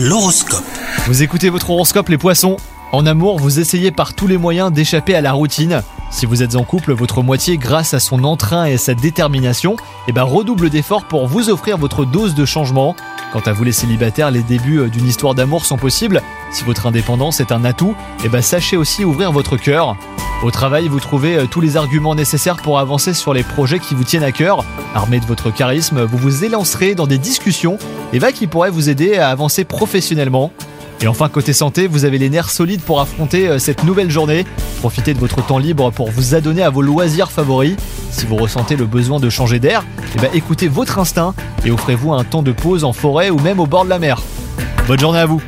L'horoscope. Vous écoutez votre horoscope les poissons En amour, vous essayez par tous les moyens d'échapper à la routine. Si vous êtes en couple, votre moitié, grâce à son entrain et à sa détermination, eh ben, redouble d'efforts pour vous offrir votre dose de changement. Quant à vous les célibataires, les débuts euh, d'une histoire d'amour sont possibles. Si votre indépendance est un atout, eh ben, sachez aussi ouvrir votre cœur. Au travail, vous trouvez euh, tous les arguments nécessaires pour avancer sur les projets qui vous tiennent à cœur. Armé de votre charisme, vous vous élancerez dans des discussions et va qui pourraient vous aider à avancer professionnellement. Et enfin, côté santé, vous avez les nerfs solides pour affronter euh, cette nouvelle journée. Profitez de votre temps libre pour vous adonner à vos loisirs favoris. Si vous ressentez le besoin de changer d'air, eh ben, écoutez votre instinct et offrez-vous un temps de pause en forêt ou même au bord de la mer. Bonne journée à vous